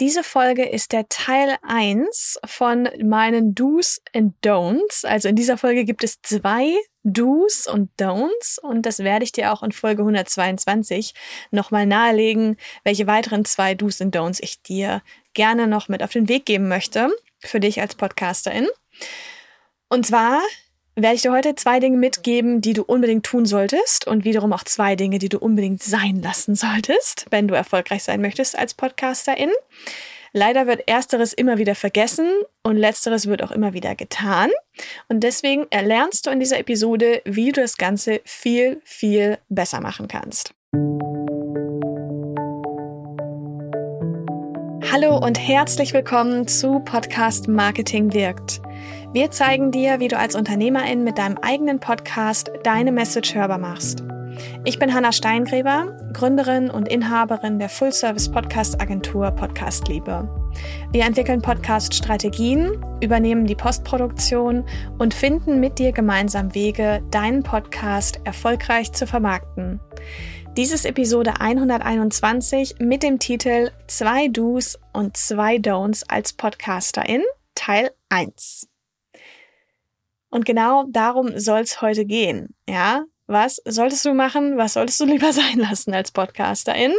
Diese Folge ist der Teil 1 von meinen Do's and Don'ts. Also in dieser Folge gibt es zwei Do's und Don'ts und das werde ich dir auch in Folge 122 nochmal nahelegen, welche weiteren zwei Do's und Don'ts ich dir gerne noch mit auf den Weg geben möchte für dich als Podcasterin. Und zwar werde ich dir heute zwei Dinge mitgeben, die du unbedingt tun solltest und wiederum auch zwei Dinge, die du unbedingt sein lassen solltest, wenn du erfolgreich sein möchtest als Podcasterin. Leider wird ersteres immer wieder vergessen und letzteres wird auch immer wieder getan. Und deswegen erlernst du in dieser Episode, wie du das Ganze viel, viel besser machen kannst. Hallo und herzlich willkommen zu Podcast Marketing wirkt. Wir zeigen dir, wie du als Unternehmerin mit deinem eigenen Podcast deine Message hörbar machst. Ich bin Hanna Steingräber, Gründerin und Inhaberin der Full-Service-Podcast-Agentur Podcast Liebe. Wir entwickeln Podcast-Strategien, übernehmen die Postproduktion und finden mit dir gemeinsam Wege, deinen Podcast erfolgreich zu vermarkten. Dies ist Episode 121 mit dem Titel Zwei Do's und zwei Don'ts als Podcasterin, Teil 1. Und genau darum soll es heute gehen. Ja, was solltest du machen? Was solltest du lieber sein lassen als Podcasterin?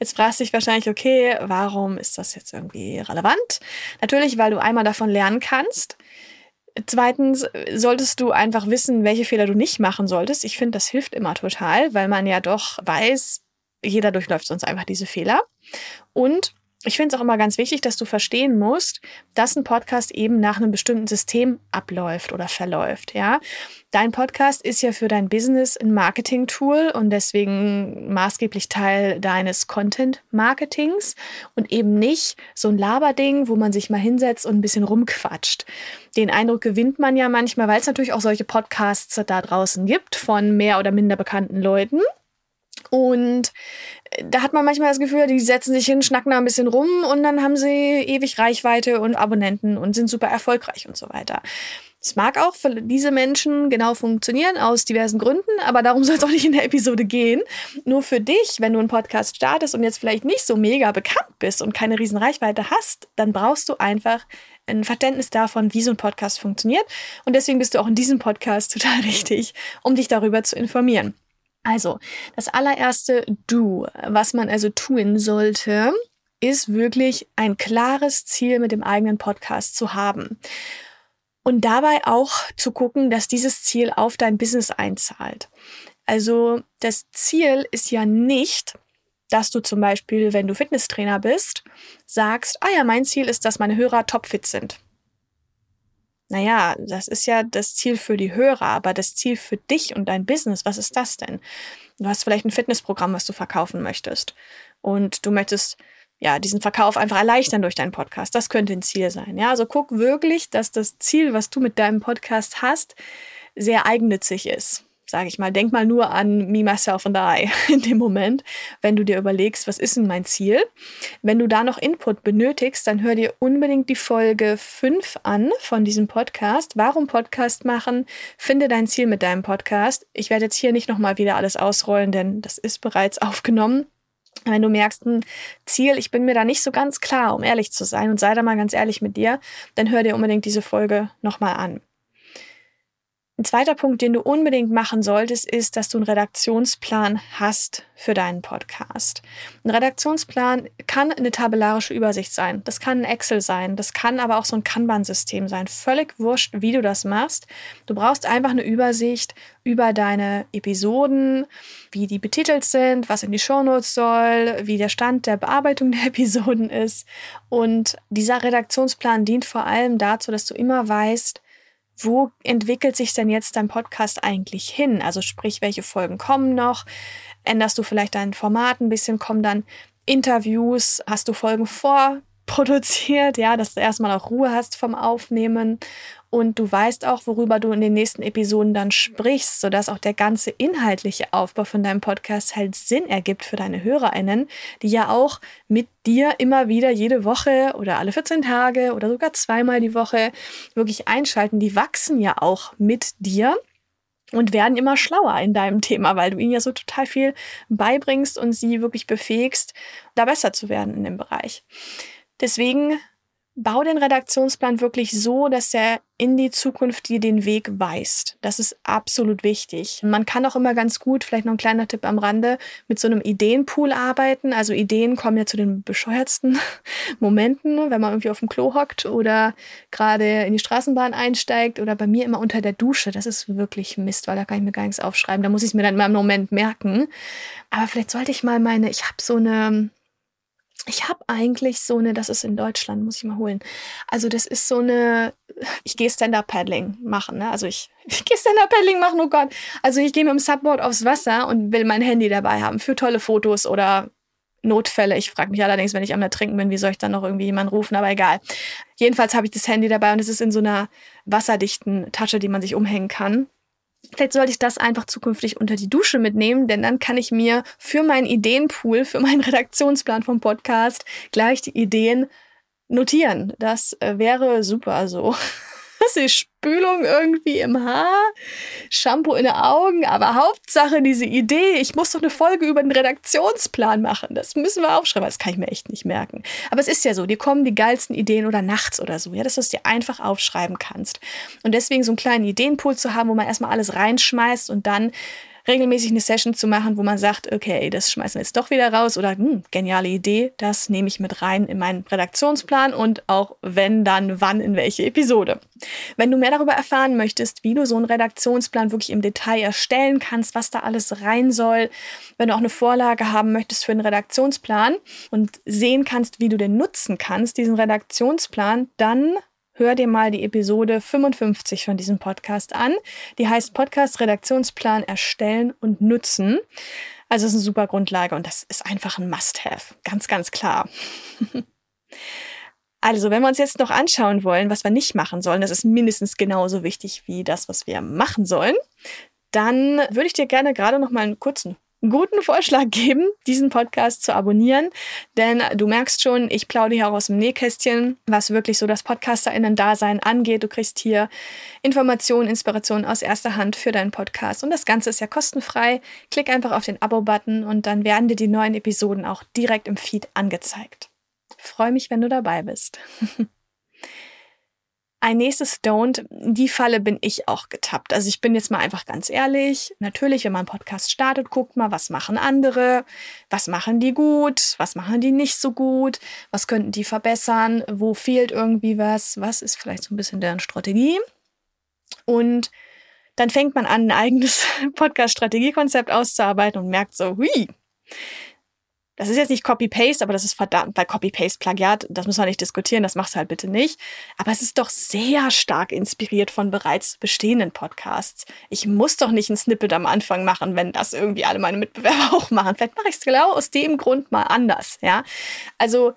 Jetzt fragst du dich wahrscheinlich, okay, warum ist das jetzt irgendwie relevant? Natürlich, weil du einmal davon lernen kannst. Zweitens solltest du einfach wissen, welche Fehler du nicht machen solltest. Ich finde, das hilft immer total, weil man ja doch weiß, jeder durchläuft sonst einfach diese Fehler. Und ich finde es auch immer ganz wichtig, dass du verstehen musst, dass ein Podcast eben nach einem bestimmten System abläuft oder verläuft. Ja, dein Podcast ist ja für dein Business ein Marketing-Tool und deswegen maßgeblich Teil deines Content-Marketings und eben nicht so ein Laberding, wo man sich mal hinsetzt und ein bisschen rumquatscht. Den Eindruck gewinnt man ja manchmal, weil es natürlich auch solche Podcasts da draußen gibt von mehr oder minder bekannten Leuten. Und da hat man manchmal das Gefühl, die setzen sich hin, schnacken da ein bisschen rum und dann haben sie ewig Reichweite und Abonnenten und sind super erfolgreich und so weiter. Es mag auch für diese Menschen genau funktionieren, aus diversen Gründen, aber darum soll es auch nicht in der Episode gehen. Nur für dich, wenn du einen Podcast startest und jetzt vielleicht nicht so mega bekannt bist und keine riesen Reichweite hast, dann brauchst du einfach ein Verständnis davon, wie so ein Podcast funktioniert. Und deswegen bist du auch in diesem Podcast total richtig, um dich darüber zu informieren. Also, das allererste Du, was man also tun sollte, ist wirklich ein klares Ziel mit dem eigenen Podcast zu haben. Und dabei auch zu gucken, dass dieses Ziel auf dein Business einzahlt. Also das Ziel ist ja nicht, dass du zum Beispiel, wenn du Fitnesstrainer bist, sagst, ah ja, mein Ziel ist, dass meine Hörer topfit sind. Naja, das ist ja das Ziel für die Hörer, aber das Ziel für dich und dein Business, was ist das denn? Du hast vielleicht ein Fitnessprogramm, was du verkaufen möchtest. Und du möchtest ja diesen Verkauf einfach erleichtern durch deinen Podcast. Das könnte ein Ziel sein. Ja, also guck wirklich, dass das Ziel, was du mit deinem Podcast hast, sehr eigennützig ist sage ich mal, denk mal nur an Me, Myself and I in dem Moment, wenn du dir überlegst, was ist denn mein Ziel? Wenn du da noch Input benötigst, dann hör dir unbedingt die Folge 5 an von diesem Podcast. Warum Podcast machen? Finde dein Ziel mit deinem Podcast. Ich werde jetzt hier nicht nochmal wieder alles ausrollen, denn das ist bereits aufgenommen. Wenn du merkst, ein Ziel, ich bin mir da nicht so ganz klar, um ehrlich zu sein und sei da mal ganz ehrlich mit dir, dann hör dir unbedingt diese Folge nochmal an. Ein zweiter Punkt, den du unbedingt machen solltest, ist, dass du einen Redaktionsplan hast für deinen Podcast. Ein Redaktionsplan kann eine tabellarische Übersicht sein, das kann ein Excel sein, das kann aber auch so ein Kanban-System sein. Völlig wurscht, wie du das machst. Du brauchst einfach eine Übersicht über deine Episoden, wie die betitelt sind, was in die Shownotes soll, wie der Stand der Bearbeitung der Episoden ist. Und dieser Redaktionsplan dient vor allem dazu, dass du immer weißt, wo entwickelt sich denn jetzt dein Podcast eigentlich hin? Also sprich, welche Folgen kommen noch? Änderst du vielleicht dein Format ein bisschen? Kommen dann Interviews? Hast du Folgen vorproduziert? Ja, dass du erstmal auch Ruhe hast vom Aufnehmen und du weißt auch, worüber du in den nächsten Episoden dann sprichst, sodass auch der ganze inhaltliche Aufbau von deinem Podcast halt Sinn ergibt für deine HörerInnen, die ja auch mit dir immer wieder jede Woche oder alle 14 Tage oder sogar zweimal die Woche wirklich einschalten. Die wachsen ja auch mit dir und werden immer schlauer in deinem Thema, weil du ihnen ja so total viel beibringst und sie wirklich befähigst, da besser zu werden in dem Bereich. Deswegen bau den Redaktionsplan wirklich so, dass er in die Zukunft dir den Weg weist. Das ist absolut wichtig. Man kann auch immer ganz gut, vielleicht noch ein kleiner Tipp am Rande, mit so einem Ideenpool arbeiten. Also Ideen kommen ja zu den bescheuertsten Momenten, wenn man irgendwie auf dem Klo hockt oder gerade in die Straßenbahn einsteigt oder bei mir immer unter der Dusche. Das ist wirklich Mist, weil da kann ich mir gar nichts aufschreiben. Da muss ich es mir dann immer im Moment merken. Aber vielleicht sollte ich mal meine, ich habe so eine ich habe eigentlich so eine, das ist in Deutschland, muss ich mal holen. Also das ist so eine, ich gehe Stand-Up-Paddling machen. Ne? Also ich, ich gehe Stand-Up-Paddling machen, oh Gott. Also ich gehe mit dem Subboard aufs Wasser und will mein Handy dabei haben für tolle Fotos oder Notfälle. Ich frage mich allerdings, wenn ich am Ertrinken bin, wie soll ich dann noch irgendwie jemanden rufen, aber egal. Jedenfalls habe ich das Handy dabei und es ist in so einer wasserdichten Tasche, die man sich umhängen kann. Vielleicht sollte ich das einfach zukünftig unter die Dusche mitnehmen, denn dann kann ich mir für meinen Ideenpool, für meinen Redaktionsplan vom Podcast gleich die Ideen notieren. Das äh, wäre super so. Das ist Spülung irgendwie im Haar, Shampoo in den Augen, aber Hauptsache diese Idee, ich muss doch eine Folge über den Redaktionsplan machen. Das müssen wir aufschreiben. Das kann ich mir echt nicht merken. Aber es ist ja so, dir kommen die geilsten Ideen oder nachts oder so, ja, dass du es dir einfach aufschreiben kannst. Und deswegen so einen kleinen Ideenpool zu haben, wo man erstmal alles reinschmeißt und dann regelmäßig eine Session zu machen, wo man sagt, okay, das schmeißen wir jetzt doch wieder raus oder hm, geniale Idee, das nehme ich mit rein in meinen Redaktionsplan und auch wenn dann wann in welche Episode. Wenn du mehr darüber erfahren möchtest, wie du so einen Redaktionsplan wirklich im Detail erstellen kannst, was da alles rein soll, wenn du auch eine Vorlage haben möchtest für einen Redaktionsplan und sehen kannst, wie du den nutzen kannst, diesen Redaktionsplan, dann hör dir mal die Episode 55 von diesem Podcast an. Die heißt Podcast Redaktionsplan erstellen und nutzen. Also es ist eine super Grundlage und das ist einfach ein Must-Have. Ganz, ganz klar. Also, wenn wir uns jetzt noch anschauen wollen, was wir nicht machen sollen, das ist mindestens genauso wichtig wie das, was wir machen sollen, dann würde ich dir gerne gerade noch mal einen kurzen guten Vorschlag geben, diesen Podcast zu abonnieren. Denn du merkst schon, ich plaudere hier auch aus dem Nähkästchen, was wirklich so das PodcasterInnen-Dasein angeht. Du kriegst hier Informationen, Inspirationen aus erster Hand für deinen Podcast. Und das Ganze ist ja kostenfrei. Klick einfach auf den Abo-Button und dann werden dir die neuen Episoden auch direkt im Feed angezeigt. freue mich, wenn du dabei bist. Ein nächstes Don't, die Falle bin ich auch getappt. Also ich bin jetzt mal einfach ganz ehrlich. Natürlich, wenn man einen Podcast startet, guckt mal, was machen andere, was machen die gut, was machen die nicht so gut, was könnten die verbessern, wo fehlt irgendwie was, was ist vielleicht so ein bisschen deren Strategie. Und dann fängt man an, ein eigenes Podcast-Strategiekonzept auszuarbeiten und merkt so, hui, das ist jetzt nicht Copy-Paste, aber das ist verdammt, bei Copy-Paste-Plagiat, das muss man nicht diskutieren, das machst du halt bitte nicht. Aber es ist doch sehr stark inspiriert von bereits bestehenden Podcasts. Ich muss doch nicht ein Snippet am Anfang machen, wenn das irgendwie alle meine Mitbewerber auch machen. Vielleicht mache ich es genau aus dem Grund mal anders, ja. Also,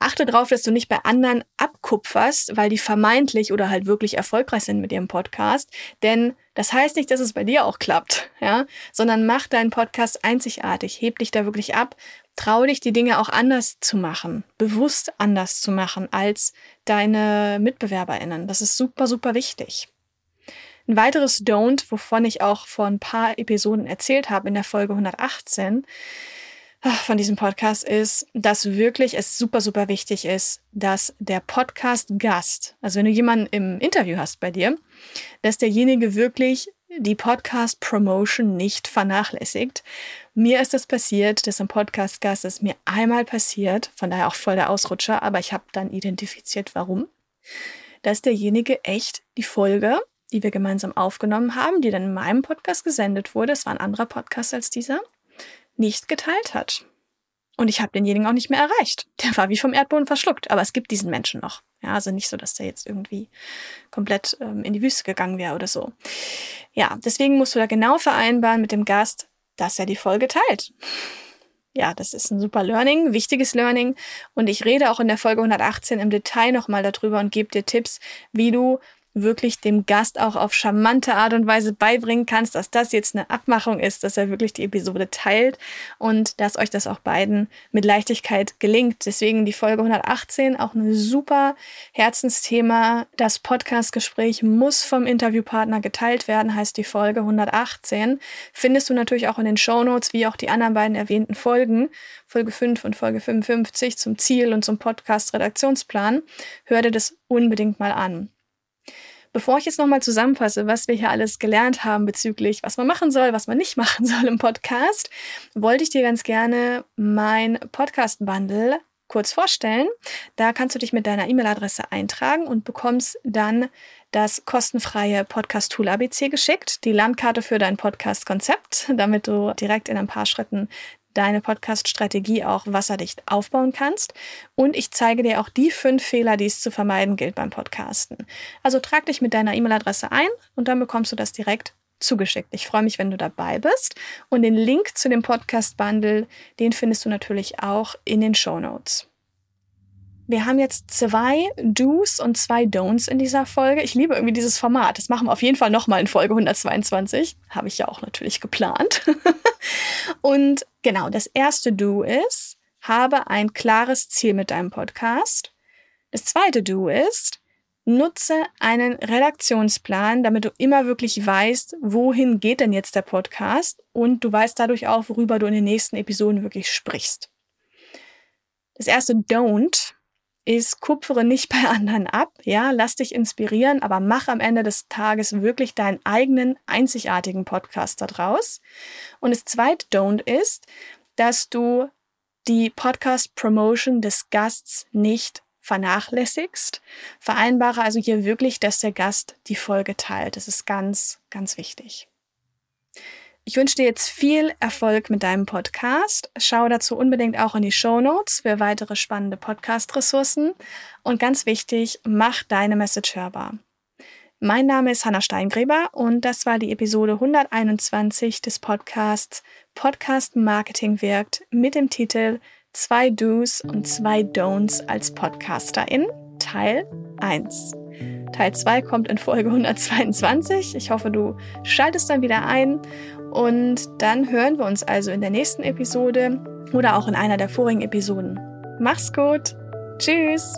Achte darauf, dass du nicht bei anderen abkupferst, weil die vermeintlich oder halt wirklich erfolgreich sind mit ihrem Podcast. Denn das heißt nicht, dass es bei dir auch klappt, ja, sondern mach deinen Podcast einzigartig, heb dich da wirklich ab, trau dich, die Dinge auch anders zu machen, bewusst anders zu machen als deine MitbewerberInnen. Das ist super, super wichtig. Ein weiteres Don't, wovon ich auch vor ein paar Episoden erzählt habe in der Folge 118, von diesem Podcast ist, dass wirklich es super, super wichtig ist, dass der Podcast-Gast, also wenn du jemanden im Interview hast bei dir, dass derjenige wirklich die Podcast-Promotion nicht vernachlässigt. Mir ist das passiert, dass ein Podcast-Gast ist mir einmal passiert, von daher auch voll der Ausrutscher, aber ich habe dann identifiziert, warum. Dass derjenige echt die Folge, die wir gemeinsam aufgenommen haben, die dann in meinem Podcast gesendet wurde, es war ein anderer Podcast als dieser, nicht geteilt hat. Und ich habe denjenigen auch nicht mehr erreicht. Der war wie vom Erdboden verschluckt. Aber es gibt diesen Menschen noch. Ja, also nicht so, dass der jetzt irgendwie komplett ähm, in die Wüste gegangen wäre oder so. Ja, deswegen musst du da genau vereinbaren mit dem Gast, dass er die Folge teilt. Ja, das ist ein super Learning, wichtiges Learning. Und ich rede auch in der Folge 118 im Detail nochmal darüber und gebe dir Tipps, wie du wirklich dem Gast auch auf charmante Art und Weise beibringen kannst, dass das jetzt eine Abmachung ist, dass er wirklich die Episode teilt und dass euch das auch beiden mit Leichtigkeit gelingt. Deswegen die Folge 118 auch ein super Herzensthema. Das Podcastgespräch muss vom Interviewpartner geteilt werden, heißt die Folge 118. Findest du natürlich auch in den Show Notes, wie auch die anderen beiden erwähnten Folgen. Folge 5 und Folge 55 zum Ziel und zum Podcast-Redaktionsplan. Hör dir das unbedingt mal an. Bevor ich jetzt nochmal zusammenfasse, was wir hier alles gelernt haben bezüglich, was man machen soll, was man nicht machen soll im Podcast, wollte ich dir ganz gerne mein Podcast-Bundle kurz vorstellen. Da kannst du dich mit deiner E-Mail-Adresse eintragen und bekommst dann das kostenfreie Podcast-Tool ABC geschickt, die Landkarte für dein Podcast-Konzept, damit du direkt in ein paar Schritten deine Podcast-Strategie auch wasserdicht aufbauen kannst. Und ich zeige dir auch die fünf Fehler, die es zu vermeiden gilt beim Podcasten. Also trag dich mit deiner E-Mail-Adresse ein und dann bekommst du das direkt zugeschickt. Ich freue mich, wenn du dabei bist. Und den Link zu dem Podcast-Bundle, den findest du natürlich auch in den Show Notes. Wir haben jetzt zwei Do's und zwei Don'ts in dieser Folge. Ich liebe irgendwie dieses Format. Das machen wir auf jeden Fall nochmal in Folge 122. Habe ich ja auch natürlich geplant. und genau, das erste Do ist, habe ein klares Ziel mit deinem Podcast. Das zweite Do ist, nutze einen Redaktionsplan, damit du immer wirklich weißt, wohin geht denn jetzt der Podcast und du weißt dadurch auch, worüber du in den nächsten Episoden wirklich sprichst. Das erste Don't ist, kupfere nicht bei anderen ab, ja, lass dich inspirieren, aber mach am Ende des Tages wirklich deinen eigenen einzigartigen Podcast daraus. Und das zweite Don't ist, dass du die Podcast Promotion des Gasts nicht vernachlässigst. Vereinbare also hier wirklich, dass der Gast die Folge teilt. Das ist ganz, ganz wichtig. Ich wünsche dir jetzt viel Erfolg mit deinem Podcast. Schau dazu unbedingt auch in die Show Notes für weitere spannende Podcast-Ressourcen. Und ganz wichtig, mach deine Message hörbar. Mein Name ist Hanna Steingräber und das war die Episode 121 des Podcasts Podcast Marketing wirkt mit dem Titel Zwei Do's und zwei Don'ts als Podcasterin Teil 1. Teil 2 kommt in Folge 122. Ich hoffe, du schaltest dann wieder ein und dann hören wir uns also in der nächsten Episode oder auch in einer der vorigen Episoden. Mach's gut. Tschüss.